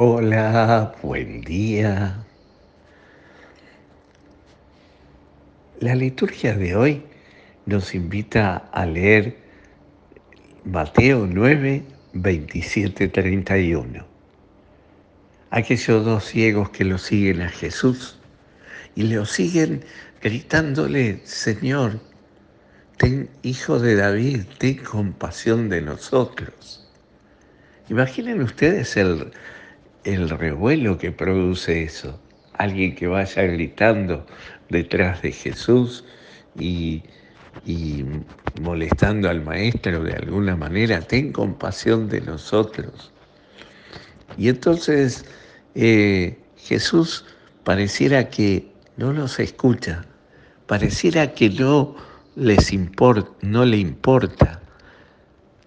Hola, buen día. La liturgia de hoy nos invita a leer Mateo 9, 27, 31. Aquellos dos ciegos que lo siguen a Jesús y lo siguen gritándole, Señor, ten, hijo de David, ten compasión de nosotros. Imaginen ustedes el, el revuelo que produce eso. Alguien que vaya gritando detrás de Jesús y, molestando al maestro de alguna manera, ten compasión de nosotros. Y entonces eh, Jesús pareciera que no los escucha, pareciera que no les importa, no le importa.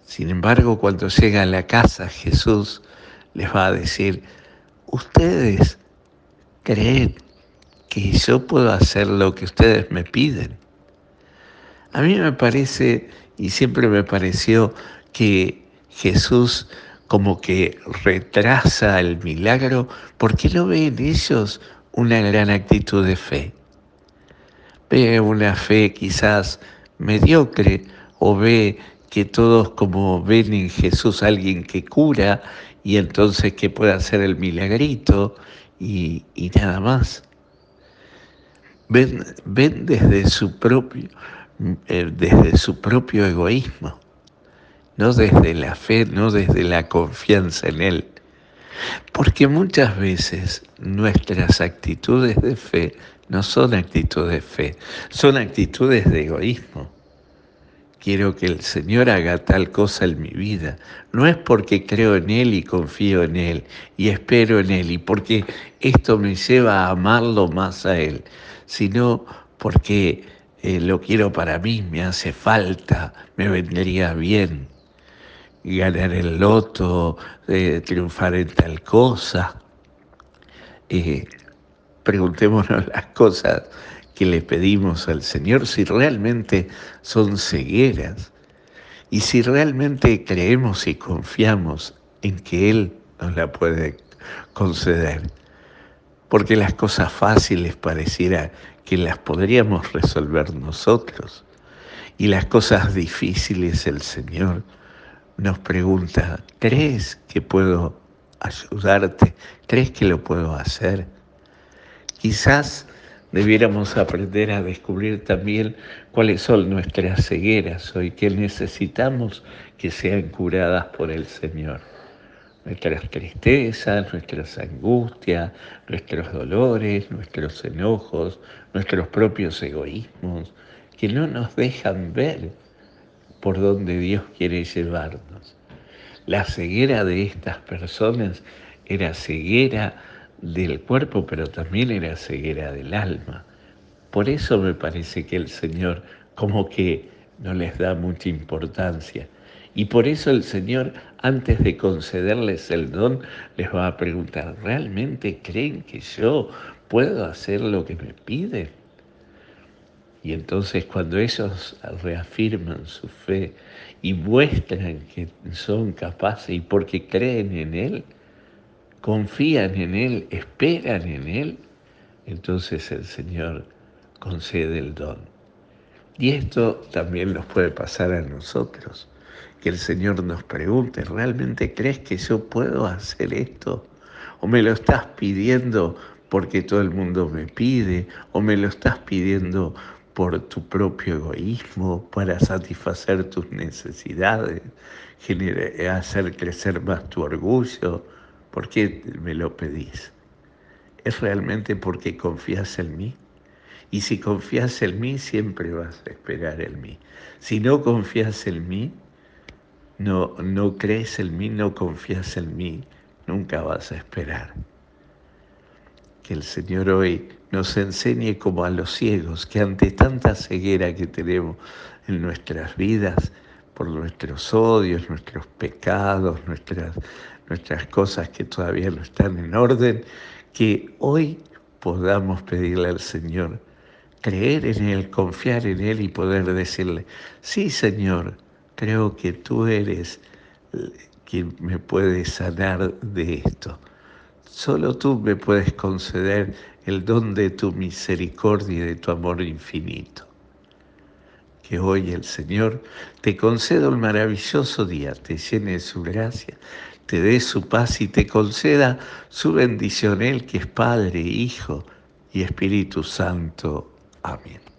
Sin embargo, cuando llega a la casa, Jesús les va a decir, ustedes creen que yo puedo hacer lo que ustedes me piden. A mí me parece, y siempre me pareció, que Jesús como que retrasa el milagro porque no ve en ellos una gran actitud de fe. Ve una fe quizás mediocre o ve que todos como ven en Jesús alguien que cura y entonces que pueda hacer el milagrito y, nada más. Ven, ven, desde, su propio, eh, desde su propio egoísmo, no desde la fe, no desde la confianza en Él. Porque muchas veces nuestras actitudes de fe no son actitudes de fe, son actitudes de egoísmo quiero que el Señor haga tal cosa en mi vida. No es porque creo en Él y confío en Él y espero en Él y porque esto me lleva a amarlo más a Él, sino porque eh, lo quiero para mí, me hace falta, me vendría bien ganar el loto, eh, triunfar en tal cosa. Eh, preguntémonos las cosas que le pedimos al Señor si realmente son cegueras y si realmente creemos y confiamos en que Él nos la puede conceder. Porque las cosas fáciles pareciera que las podríamos resolver nosotros y las cosas difíciles el Señor nos pregunta, ¿crees que puedo ayudarte? ¿Crees que lo puedo hacer? Quizás debiéramos aprender a descubrir también cuáles son nuestras cegueras hoy, que necesitamos que sean curadas por el Señor. Nuestras tristezas, nuestras angustias, nuestros dolores, nuestros enojos, nuestros propios egoísmos, que no nos dejan ver por donde Dios quiere llevarnos. La ceguera de estas personas era ceguera del cuerpo, pero también era ceguera del alma. Por eso me parece que el Señor como que no les da mucha importancia. Y por eso el Señor, antes de concederles el don, les va a preguntar, ¿realmente creen que yo puedo hacer lo que me piden? Y entonces cuando ellos reafirman su fe y muestran que son capaces y porque creen en Él, confían en Él, esperan en Él, entonces el Señor concede el don. Y esto también nos puede pasar a nosotros, que el Señor nos pregunte, ¿realmente crees que yo puedo hacer esto? ¿O me lo estás pidiendo porque todo el mundo me pide? ¿O me lo estás pidiendo por tu propio egoísmo, para satisfacer tus necesidades, hacer crecer más tu orgullo? ¿Por qué me lo pedís? ¿Es realmente porque confías en mí? Y si confías en mí, siempre vas a esperar en mí. Si no confías en mí, no, no crees en mí, no confías en mí, nunca vas a esperar. Que el Señor hoy nos enseñe como a los ciegos, que ante tanta ceguera que tenemos en nuestras vidas, por nuestros odios, nuestros pecados, nuestras nuestras cosas que todavía no están en orden, que hoy podamos pedirle al Señor, creer en Él, confiar en Él y poder decirle, sí Señor, creo que tú eres quien me puede sanar de esto. Solo tú me puedes conceder el don de tu misericordia y de tu amor infinito. Que hoy el Señor te conceda un maravilloso día, te llene de su gracia, te dé su paz y te conceda su bendición, Él que es Padre, Hijo y Espíritu Santo. Amén.